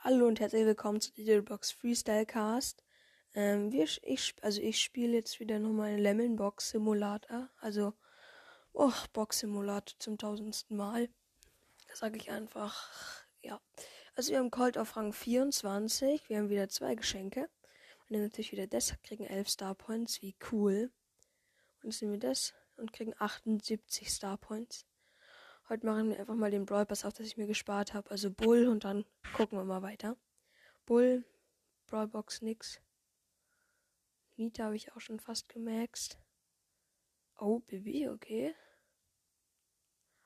Hallo und herzlich willkommen zu Box Freestyle Cast. Ähm, wir, ich, also ich spiele jetzt wieder nochmal einen Lemon Box Simulator. Also, oh, Box Simulator zum tausendsten Mal. Das sage ich einfach. Ja. Also wir haben Colt auf Rang 24. Wir haben wieder zwei Geschenke. Und dann natürlich wieder das, kriegen 11 Star Points. Wie cool. Und jetzt nehmen wir das und kriegen 78 Star Points. Heute machen wir einfach mal den Brawl Pass auf, dass ich mir gespart habe. Also Bull und dann gucken wir mal weiter. Bull, Brawl Box nix. Nita habe ich auch schon fast gemaxt. Oh, Bibi, okay.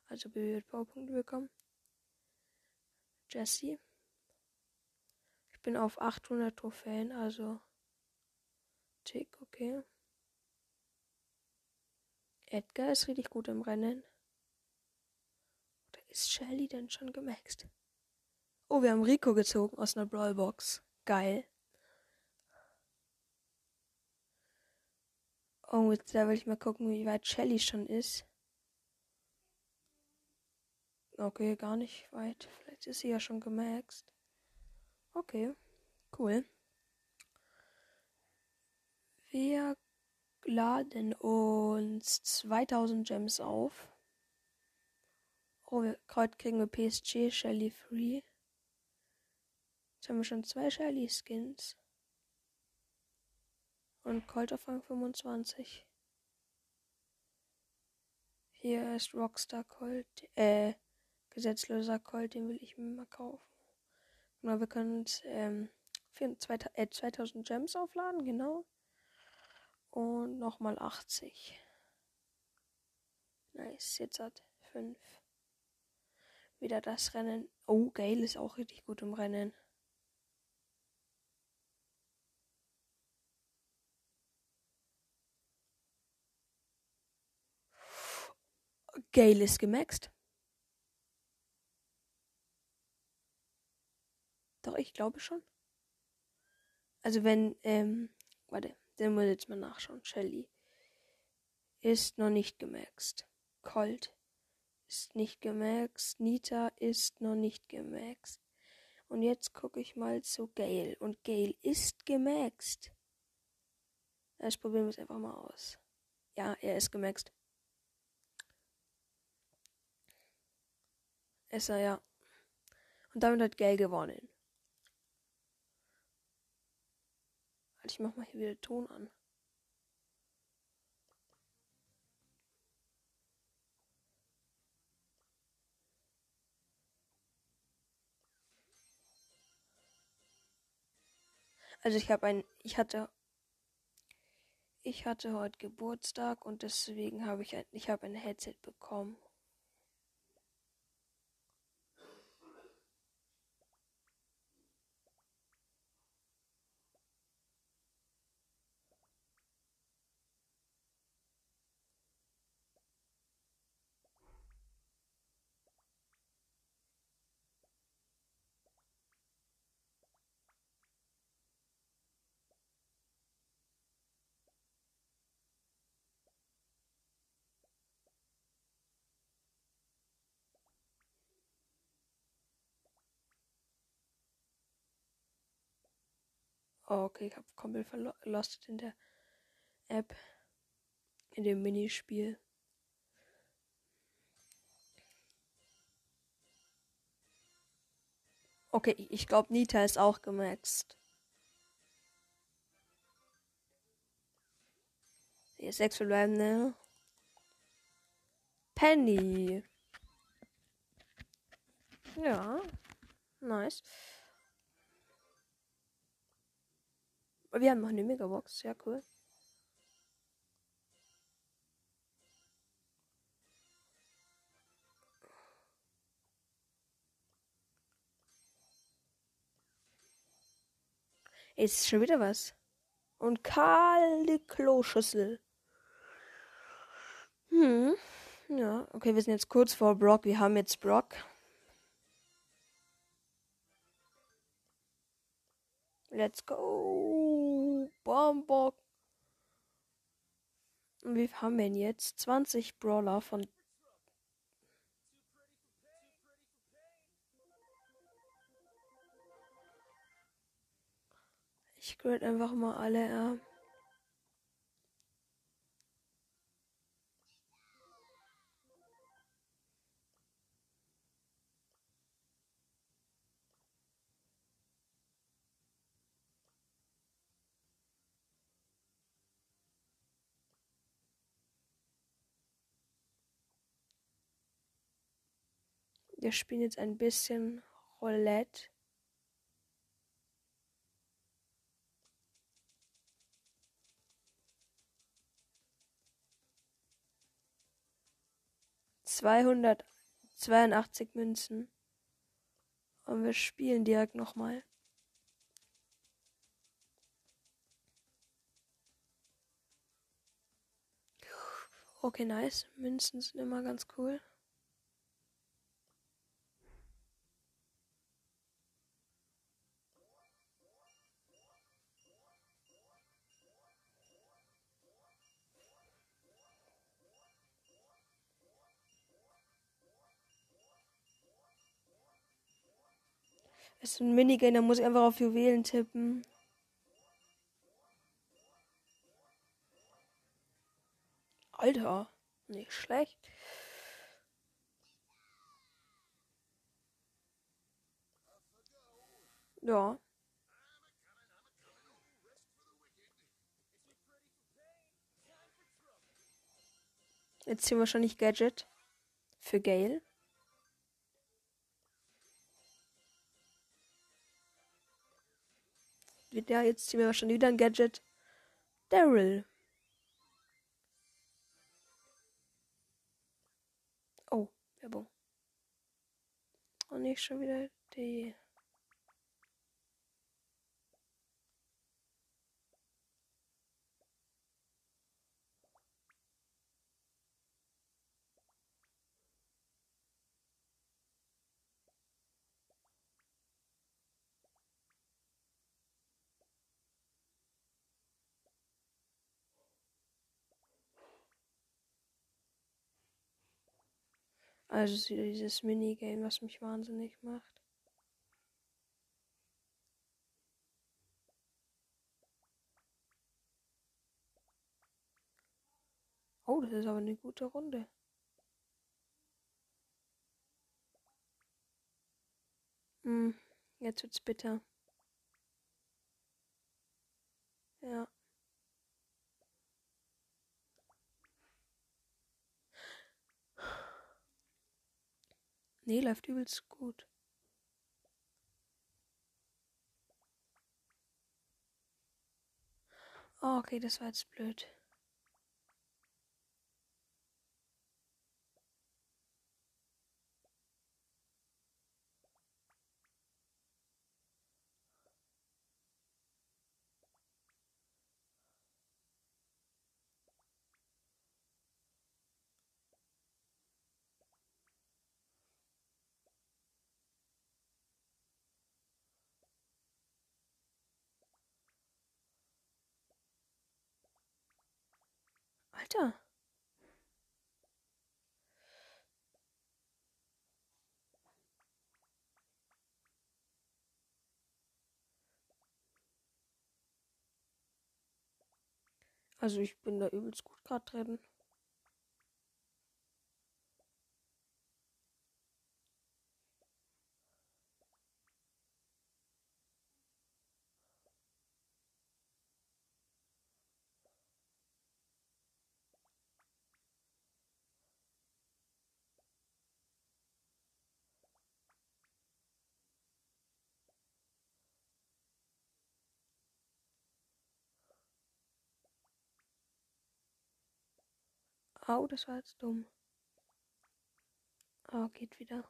Also Bibi wird Powerpunkte bekommen. Jesse. Ich bin auf 800 Trophäen, also Tick, okay. Edgar ist richtig gut im Rennen. Ist Shelly denn schon gemaxt? Oh, wir haben Rico gezogen aus einer Brawlbox. Geil. Oh, jetzt da will ich mal gucken, wie weit Shelly schon ist. Okay, gar nicht weit. Vielleicht ist sie ja schon gemaxt. Okay, cool. Wir laden uns 2000 Gems auf. Oh, gerade kriegen wir PSG Shelly Free. Jetzt haben wir schon zwei Shelly Skins. Und Colt auf Rang 25. Hier ist Rockstar Colt. Äh, gesetzloser Colt, den will ich mir mal kaufen. Genau, wir können ähm, für zwei, äh, 2000 Gems aufladen, genau. Und nochmal 80. Nice, jetzt hat 5 wieder das Rennen. Oh, Gale ist auch richtig gut im Rennen. Gale ist gemaxt. Doch, ich glaube schon. Also wenn, ähm, warte, den muss ich jetzt mal nachschauen. Shelly ist noch nicht gemaxt. Colt ist nicht gemaxt. Nita ist noch nicht gemaxt. Und jetzt gucke ich mal zu Gail. Und Gail ist gemaxt. Das probieren wir es einfach mal aus. Ja, er ist gemaxt. Ist er, ja. Und damit hat Gail gewonnen. Ich mach mal hier wieder Ton an. Also ich habe ein, ich hatte, ich hatte heute Geburtstag und deswegen habe ich ein, ich habe ein Headset bekommen. Oh, okay, ich habe komplett verlost in der App. In dem Minispiel. Okay, ich glaube, Nita ist auch gemaxt. Hier sechs verbleibende. Penny. Ja. Nice. Wir haben noch eine Megabox. Ja, cool. Ist schon wieder was. Und kalte Kloschüssel. Hm. Ja, okay, wir sind jetzt kurz vor Brock. Wir haben jetzt Brock. Let's go. Bombock. Haben wir denn jetzt? 20 Brawler von. Ich grade einfach mal alle ab. Wir spielen jetzt ein bisschen Roulette. Zweihundertzweiundachtzig Münzen. Und wir spielen direkt nochmal. Okay, nice. Münzen sind immer ganz cool. Ist ein Minigame, da muss ich einfach auf Juwelen tippen. Alter, nicht schlecht. Ja. Jetzt ziehen wir wahrscheinlich Gadget für Gale. Ja, jetzt ziehen wir wahrscheinlich wieder ein Gadget. Daryl. Oh, Werbung. Und nicht schon wieder die. Also dieses Minigame, was mich wahnsinnig macht. Oh, das ist aber eine gute Runde. Hm, jetzt wird's bitter. Ja. Nee, läuft übelst gut. Oh, okay, das war jetzt blöd. Alter. Also ich bin da übelst gut gerade drin. Au, das war jetzt dumm. Ah, geht wieder.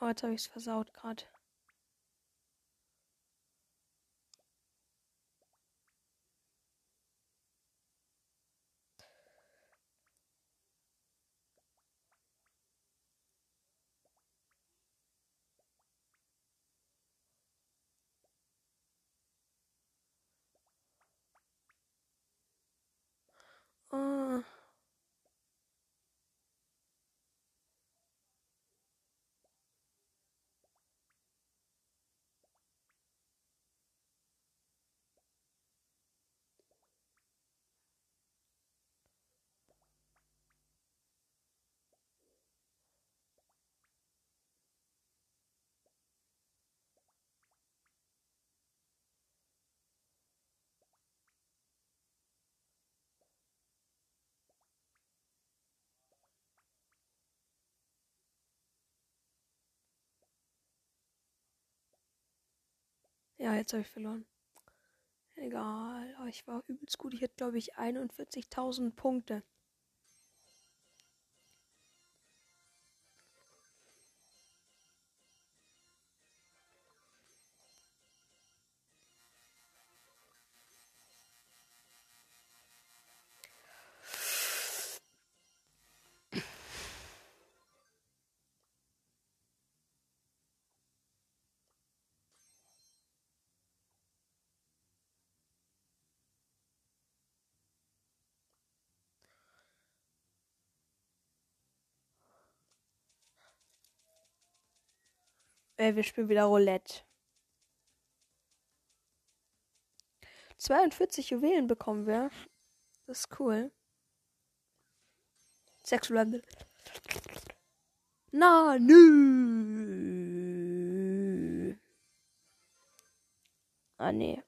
Oh, jetzt habe ich es versaut gerade. Ah. Ja, jetzt habe ich verloren. Egal, aber ich war übelst gut. Ich hatte, glaube ich, 41.000 Punkte. Äh, wir spielen wieder Roulette. 42 Juwelen bekommen wir. Das ist cool. Sechs bleiben. Na, nö. Ah, nee.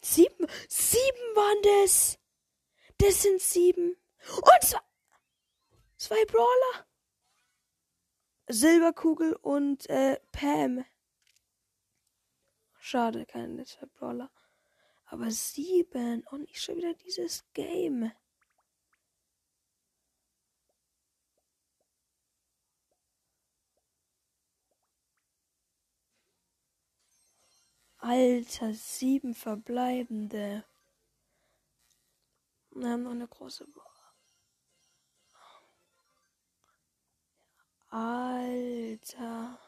Sieben, sieben waren das. Das sind sieben. Und zwei, zwei Brawler. Silberkugel und äh, Pam. Schade, kein letzter Brawler. Aber sieben. Und nicht schon wieder dieses Game. Alter, sieben verbleibende. Wir haben noch eine große. Alter.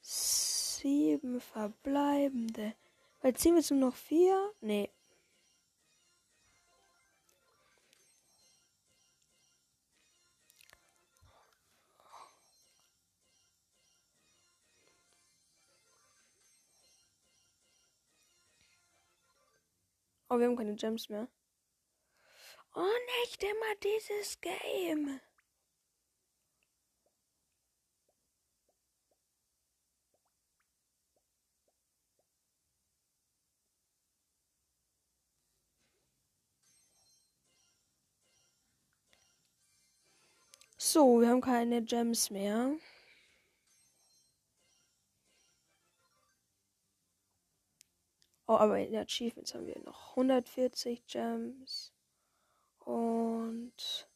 Sieben verbleibende. Weil ziehen wir jetzt noch vier? Nee. Oh, wir haben keine Gems mehr. Oh, nicht immer dieses Game. So, wir haben keine Gems mehr. Oh, aber in Achievements haben wir noch 140 Gems. Und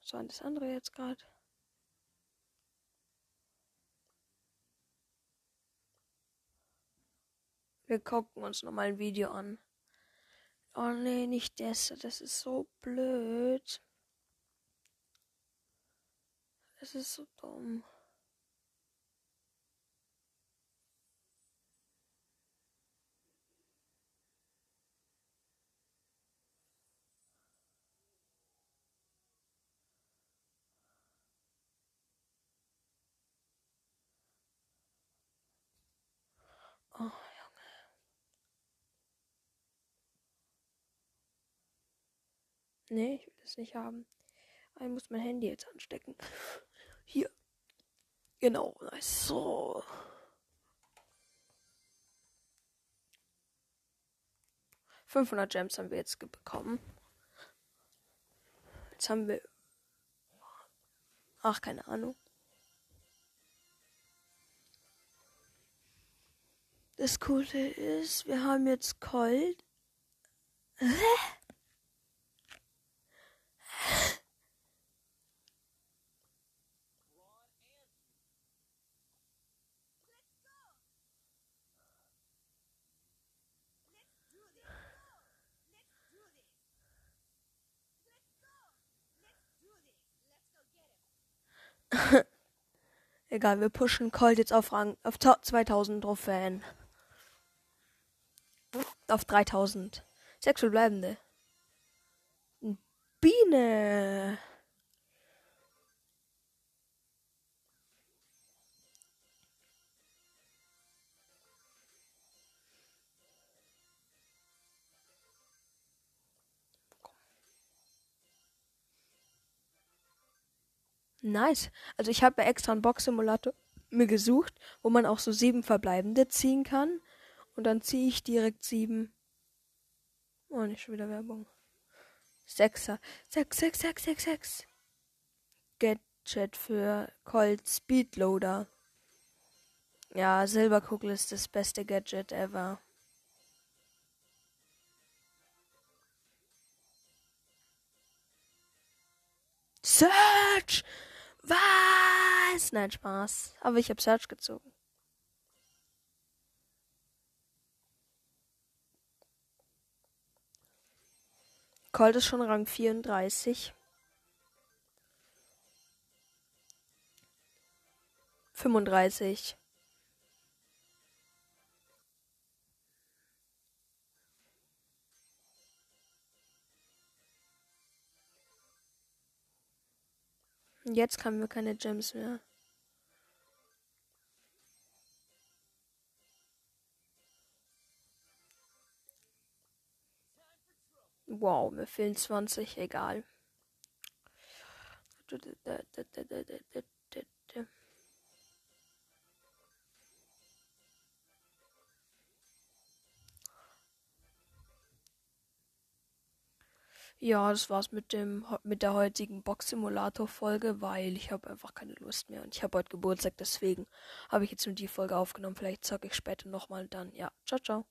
was war das andere jetzt gerade? Wir gucken uns nochmal ein Video an. Oh nee, nicht das. Das ist so blöd. Es ist so dumm. Oh, Junge. Nee, ich will das nicht haben. Ich muss mein Handy jetzt anstecken. Hier. Genau, nice. So. Fünfhundert Gems haben wir jetzt bekommen. Jetzt haben wir. Ach, keine Ahnung. Das Coole ist, wir haben jetzt Colt. Hä? Egal, wir pushen Colt jetzt auf Rang auf 2000 Trophäen. Auf 3000. Sechs verbleibende. Biene. Nice. Also ich habe extra einen Box-Simulator mir gesucht, wo man auch so sieben verbleibende ziehen kann. Und dann ziehe ich direkt sieben. Oh, nicht schon wieder Werbung. Sechser. Sechs, sechs, sechs, sechs, sechs. Gadget für Colt Speedloader. Ja, Silberkugel ist das beste Gadget ever. Search! Was? Nein, Spaß. Aber ich habe Search gezogen. Colt ist schon Rang 34. 35. Jetzt haben wir keine Gems mehr. Wow, mir fehlen 20, egal. Ja, das war's mit dem mit der heutigen Box Simulator Folge, weil ich habe einfach keine Lust mehr und ich habe heute Geburtstag, deswegen habe ich jetzt nur die Folge aufgenommen. Vielleicht zocke ich später nochmal dann. Ja, ciao ciao.